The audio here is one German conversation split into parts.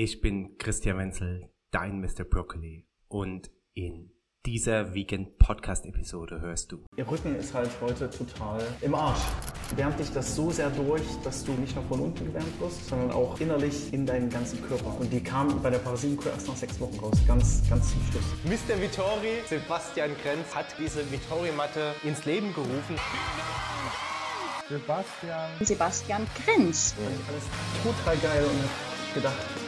Ich bin Christian Wenzel, dein Mr. Broccoli. Und in dieser Vegan Podcast Episode hörst du. Ihr Rücken ist halt heute total im Arsch. Wärmt dich das so sehr durch, dass du nicht nur von unten gewärmt wirst, sondern auch innerlich in deinen ganzen Körper. Und die kam bei der Parasitenkur erst nach sechs Wochen raus. Ganz, ganz zum Schluss. Mr. Vittori, Sebastian Krenz, hat diese Vittori-Matte ins Leben gerufen. Sebastian. Sebastian Krenz. Alles total geil und gedacht.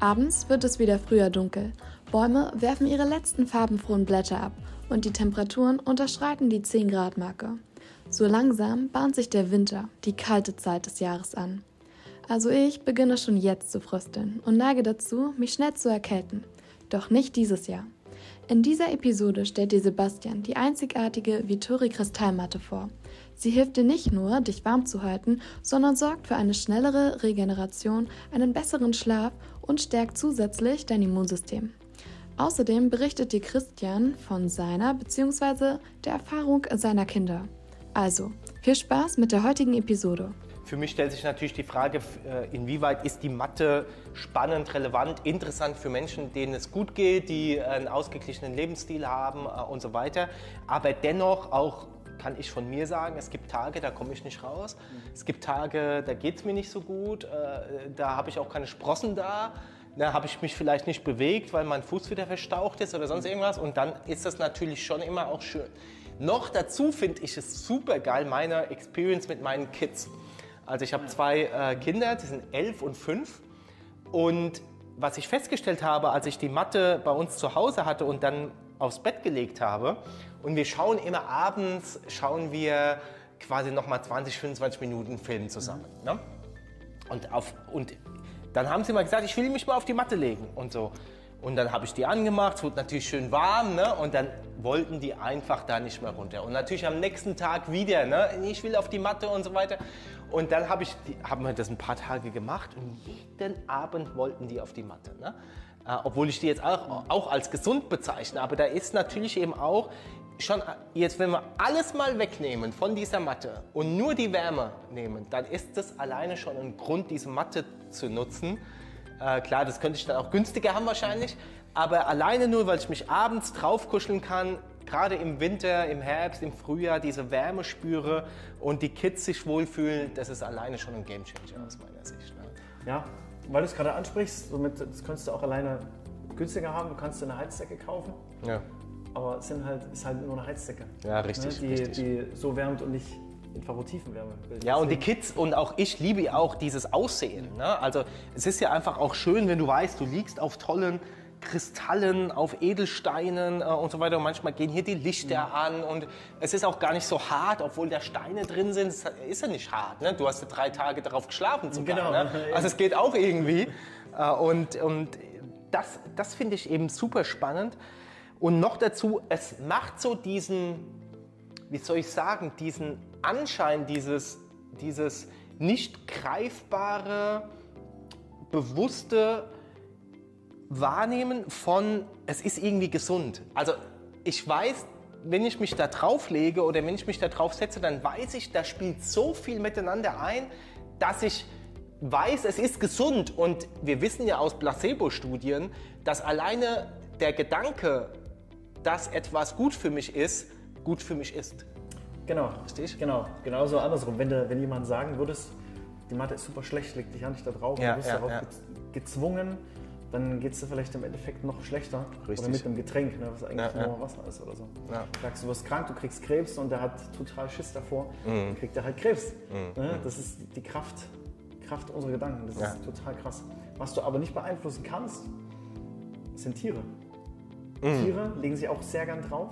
Abends wird es wieder früher dunkel. Bäume werfen ihre letzten farbenfrohen Blätter ab und die Temperaturen unterschreiten die 10 Grad Marke. So langsam bahnt sich der Winter, die kalte Zeit des Jahres an. Also ich beginne schon jetzt zu frösteln und neige dazu, mich schnell zu erkälten. Doch nicht dieses Jahr. In dieser Episode stellt dir Sebastian die einzigartige Vittori Kristallmatte vor. Sie hilft dir nicht nur, dich warm zu halten, sondern sorgt für eine schnellere Regeneration, einen besseren Schlaf und stärkt zusätzlich dein Immunsystem. Außerdem berichtet dir Christian von seiner bzw. der Erfahrung seiner Kinder. Also, viel Spaß mit der heutigen Episode. Für mich stellt sich natürlich die Frage, äh, inwieweit ist die Mathe spannend, relevant, interessant für Menschen, denen es gut geht, die einen ausgeglichenen Lebensstil haben äh, und so weiter. Aber dennoch auch kann ich von mir sagen, es gibt Tage, da komme ich nicht raus. Es gibt Tage, da geht es mir nicht so gut. Äh, da habe ich auch keine Sprossen da. Da habe ich mich vielleicht nicht bewegt, weil mein Fuß wieder verstaucht ist oder sonst irgendwas. Und dann ist das natürlich schon immer auch schön. Noch dazu finde ich es super geil, meine Experience mit meinen Kids. Also ich habe zwei äh, Kinder, die sind elf und fünf. Und was ich festgestellt habe, als ich die Matte bei uns zu Hause hatte und dann aufs Bett gelegt habe, und wir schauen immer abends, schauen wir quasi nochmal 20, 25 Minuten Film zusammen. Ne? Und, auf, und dann haben sie mal gesagt, ich will mich mal auf die Matte legen und so. Und dann habe ich die angemacht, es wurde natürlich schön warm, ne? und dann wollten die einfach da nicht mehr runter. Und natürlich am nächsten Tag wieder, ne? ich will auf die Matte und so weiter. Und dann habe hab wir das ein paar Tage gemacht und jeden Abend wollten die auf die Matte. Ne? Äh, obwohl ich die jetzt auch, auch als gesund bezeichne. Aber da ist natürlich eben auch schon jetzt, wenn wir alles mal wegnehmen von dieser Matte und nur die Wärme nehmen, dann ist das alleine schon ein Grund, diese Matte zu nutzen. Äh, klar, das könnte ich dann auch günstiger haben wahrscheinlich, aber alleine nur, weil ich mich abends draufkuscheln kann, gerade im Winter, im Herbst, im Frühjahr diese Wärme spüre und die Kids sich wohlfühlen, das ist alleine schon ein Gamechanger aus meiner Sicht. Ne? Ja, weil du es gerade ansprichst, somit, das könntest du auch alleine günstiger haben. Du kannst dir eine Heizdecke kaufen. Ja. Aber es sind halt, ist halt nur eine Heizdecke. Ja, richtig, ne? die, richtig. die so wärmt und nicht Infrarottiefenwärme. bildet. Ja, und die Kids und auch ich liebe auch dieses Aussehen. Ne? Also es ist ja einfach auch schön, wenn du weißt, du liegst auf tollen Kristallen, auf Edelsteinen äh, und so weiter. Und manchmal gehen hier die Lichter an und es ist auch gar nicht so hart, obwohl da Steine drin sind. Es ist ja nicht hart. Ne? Du hast ja drei Tage darauf geschlafen sogar. Genau. Ne? Also es geht auch irgendwie. Äh, und und das, das finde ich eben super spannend. Und noch dazu, es macht so diesen, wie soll ich sagen, diesen Anschein, dieses, dieses nicht greifbare, bewusste Wahrnehmen von, es ist irgendwie gesund. Also ich weiß, wenn ich mich da drauf lege oder wenn ich mich da drauf setze, dann weiß ich, da spielt so viel miteinander ein, dass ich weiß, es ist gesund. Und wir wissen ja aus Placebo-Studien, dass alleine der Gedanke, dass etwas gut für mich ist, gut für mich ist. Genau. Richtig? Genau. Genauso andersrum. Wenn, du, wenn jemand sagen würdest, die Matte ist super schlecht, leg dich ja nicht da drauf, Ja, du wirst ja, darauf ja. gez- gezwungen, dann geht es dir vielleicht im Endeffekt noch schlechter. Richtig. Oder mit einem Getränk, ne, was eigentlich Ja, ja. nur Wasser ist oder so. Ja. Du sagst, du wirst krank, du kriegst Krebs und der hat total Schiss davor, Mhm. dann kriegt er halt Krebs. Ne? Das ist die Kraft, Kraft unserer Gedanken. Das Ja. ist total krass. Was du aber nicht beeinflussen kannst, sind Tiere. Mhm. Tiere legen sich auch sehr gern drauf.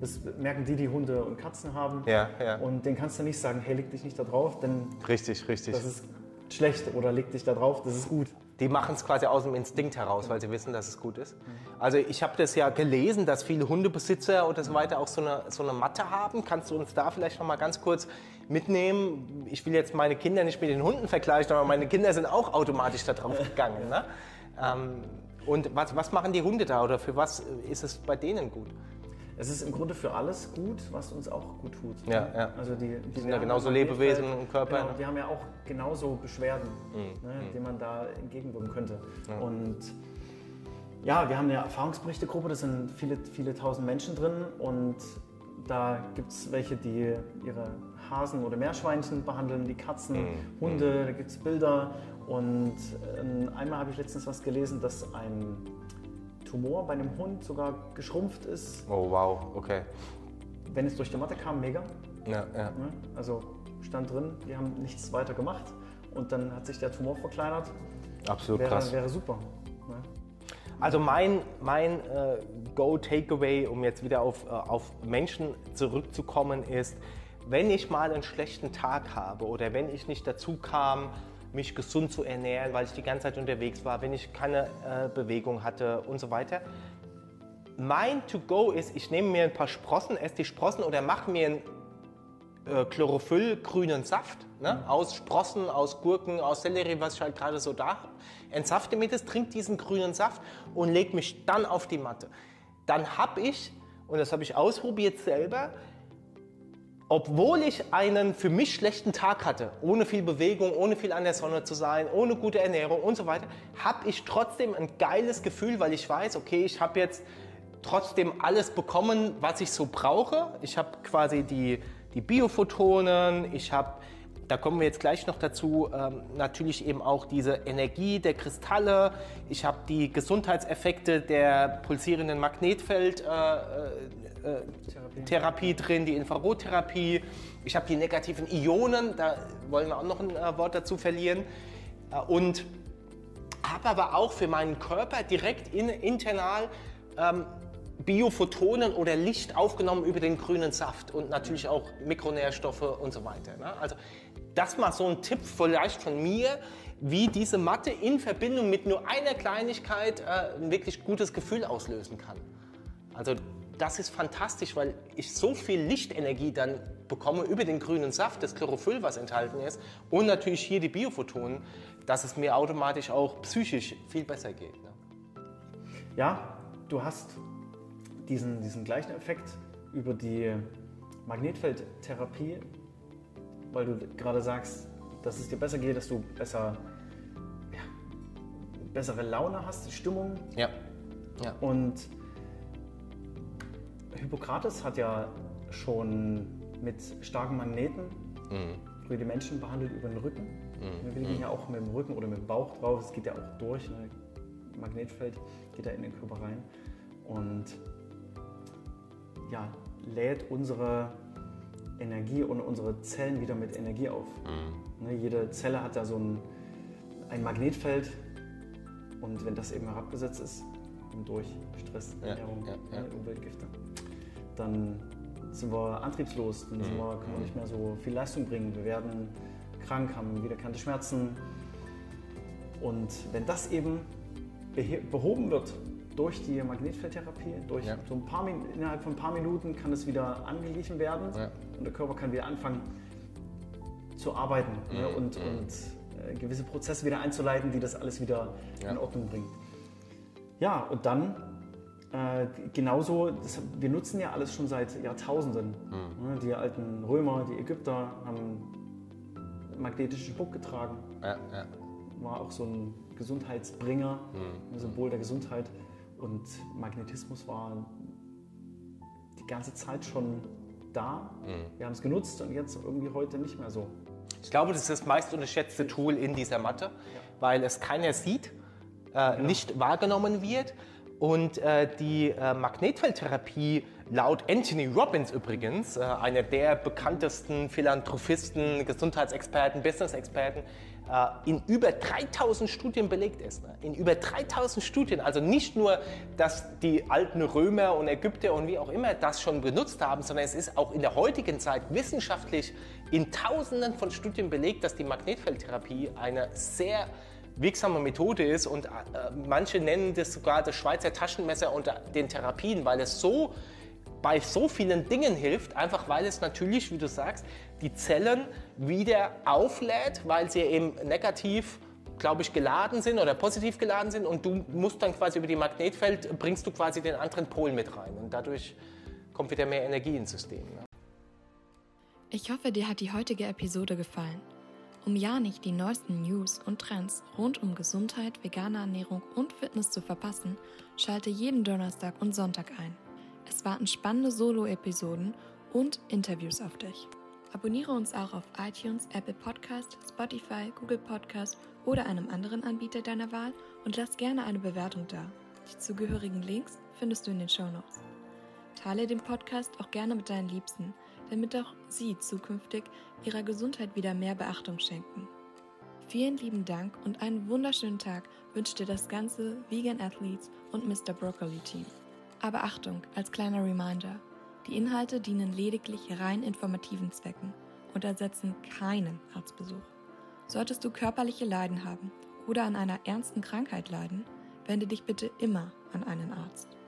Das merken die, die Hunde und Katzen haben. Ja, ja. Und denen kannst du nicht sagen, hey, leg dich nicht da drauf, denn Richtig, richtig. das ist schlecht oder leg dich da drauf, das ist gut. Die machen es quasi aus dem Instinkt heraus, weil sie wissen, dass es gut ist. Also ich habe das ja gelesen, dass viele Hundebesitzer oder so weiter auch so eine, so eine Matte haben. Kannst du uns da vielleicht noch mal ganz kurz mitnehmen? Ich will jetzt meine Kinder nicht mit den Hunden vergleichen, aber meine Kinder sind auch automatisch da drauf gegangen. Ne? Ähm, und was, was machen die Hunde da oder für was ist es bei denen gut? Es ist im Grunde für alles gut, was uns auch gut tut. Ja, ja. Also die, die sind ja genauso Lebewesen im Körper, Genau, ne? wir haben ja auch genauso Beschwerden, Mhm. ne, denen man da entgegenwirken könnte. Und ja, wir haben eine Erfahrungsberichtegruppe, da sind viele, viele tausend Menschen drin und da gibt es welche, die ihre Hasen oder Meerschweinchen behandeln, die Katzen, Mhm. Hunde, da gibt es Bilder. Und ähm, einmal habe ich letztens was gelesen, dass ein Tumor bei einem Hund sogar geschrumpft ist, Oh wow, okay. wenn es durch die Matte kam, mega. Ja, ja. Ne? Also stand drin, wir haben nichts weiter gemacht und dann hat sich der Tumor verkleinert. Absolut Wäre, krass. wäre super. Ne? Also mein, mein äh, Go-Takeaway, um jetzt wieder auf, äh, auf Menschen zurückzukommen, ist, wenn ich mal einen schlechten Tag habe oder wenn ich nicht dazu kam, mich gesund zu ernähren, weil ich die ganze Zeit unterwegs war, wenn ich keine äh, Bewegung hatte und so weiter. Mein To-Go ist, ich nehme mir ein paar Sprossen, esse die Sprossen oder mache mir einen äh, Chlorophyll-grünen Saft ne? aus Sprossen, aus Gurken, aus Sellerie, was ich halt gerade so da habe. Entsafte mir das, trinke diesen grünen Saft und lege mich dann auf die Matte. Dann habe ich, und das habe ich ausprobiert selber, obwohl ich einen für mich schlechten Tag hatte, ohne viel Bewegung, ohne viel an der Sonne zu sein, ohne gute Ernährung und so weiter, habe ich trotzdem ein geiles Gefühl, weil ich weiß, okay, ich habe jetzt trotzdem alles bekommen, was ich so brauche. Ich habe quasi die, die Biophotonen, ich habe, da kommen wir jetzt gleich noch dazu, ähm, natürlich eben auch diese Energie der Kristalle, ich habe die Gesundheitseffekte der pulsierenden Magnetfeld. Äh, äh, Therapie drin, die Infrarottherapie. Ich habe die negativen Ionen, da wollen wir auch noch ein äh, Wort dazu verlieren. Äh, und habe aber auch für meinen Körper direkt in, internal ähm, Biophotonen oder Licht aufgenommen über den grünen Saft und natürlich auch Mikronährstoffe und so weiter. Ne? Also das mal so ein Tipp vielleicht von mir, wie diese Matte in Verbindung mit nur einer Kleinigkeit äh, ein wirklich gutes Gefühl auslösen kann. Also das ist fantastisch, weil ich so viel Lichtenergie dann bekomme über den grünen Saft, das Chlorophyll, was enthalten ist, und natürlich hier die Biophotonen, dass es mir automatisch auch psychisch viel besser geht. Ne? Ja, du hast diesen, diesen gleichen Effekt über die Magnetfeldtherapie, weil du gerade sagst, dass es dir besser geht, dass du besser, ja, bessere Laune hast, Stimmung. Ja. ja. Und Hippokrates hat ja schon mit starken Magneten früher die Menschen behandelt über den Rücken. Wir liegen ja auch mit dem Rücken oder mit dem Bauch drauf. Es geht ja auch durch. Ne? Magnetfeld geht ja in den Körper rein und ja, lädt unsere Energie und unsere Zellen wieder mit Energie auf. Ne? Jede Zelle hat ja so ein, ein Magnetfeld und wenn das eben herabgesetzt ist, durch Stress, Ja, Ernährung, ja, ja. ne, Umweltgifte, dann sind wir antriebslos, dann sind wir, können wir nicht mehr so viel Leistung bringen. Wir werden krank, haben wiederkehrende Schmerzen. Und wenn das eben behoben wird durch die Magnetfeldtherapie, durch Ja. so ein paar, innerhalb von ein paar Minuten kann es wieder angeglichen werden Ja. und der Körper kann wieder anfangen zu arbeiten ne, Mhm, und, und äh, gewisse Prozesse wieder einzuleiten, die das alles wieder Ja. in Ordnung bringen. Ja, und dann äh, genauso, das, wir nutzen ja alles schon seit Jahrtausenden. Mhm. Ne, Die alten Römer, die Ägypter haben magnetischen Schmuck getragen. War auch so ein Gesundheitsbringer, Mhm. ein Symbol der Gesundheit. Und Magnetismus war die ganze Zeit schon da. Mhm. Wir haben es genutzt und jetzt irgendwie heute nicht mehr so. Ich glaube, das ist das meist unterschätzte Tool in dieser Matte, weil es keiner sieht, äh, nicht wahrgenommen wird. Und äh, die äh, Magnetfeldtherapie, laut Anthony Robbins übrigens, äh, einer der bekanntesten Philanthropisten, Gesundheitsexperten, Business-Experten, in über 3000 Studien belegt ist. Ne? In über 3000 Studien. Also nicht nur, dass die alten Römer und Ägypter und wie auch immer das schon benutzt haben, sondern es ist auch in der heutigen Zeit wissenschaftlich in Tausenden von Studien belegt, dass die Magnetfeldtherapie eine sehr wirksame Methode ist und äh, manche nennen das sogar das Schweizer Taschenmesser unter den Therapien, weil es so bei so vielen Dingen hilft, einfach weil es natürlich, wie du sagst, die Zellen wieder auflädt, weil sie eben negativ, glaube ich, geladen sind oder positiv geladen sind und du musst dann quasi über die Magnetfeld, bringst du quasi den anderen Pol mit rein und dadurch kommt wieder mehr Energie ins System. Ne? Ich hoffe, dir hat die heutige Episode gefallen. Um ja nicht die neuesten News und Trends rund um Gesundheit, vegane Ernährung und Fitness zu verpassen, schalte jeden Donnerstag und Sonntag ein. Es warten spannende Solo-Episoden und Interviews auf dich. Abonniere uns auch auf iTunes, Apple Podcast, Spotify, Google Podcast oder einem anderen Anbieter deiner Wahl und lass gerne eine Bewertung da. Die zugehörigen Links findest du in den Show Notes. Teile den Podcast auch gerne mit deinen Liebsten, damit auch sie zukünftig ihrer Gesundheit wieder mehr Beachtung schenken. Vielen lieben Dank und einen wunderschönen Tag wünscht dir das ganze Vegan Athletes und Mr. Broccoli Team. Aber Achtung, als kleiner Reminder, die Inhalte dienen lediglich rein informativen Zwecken und ersetzen keinen Arztbesuch. Solltest du körperliche Leiden haben oder an einer ernsten Krankheit leiden, wende dich bitte immer an einen Arzt.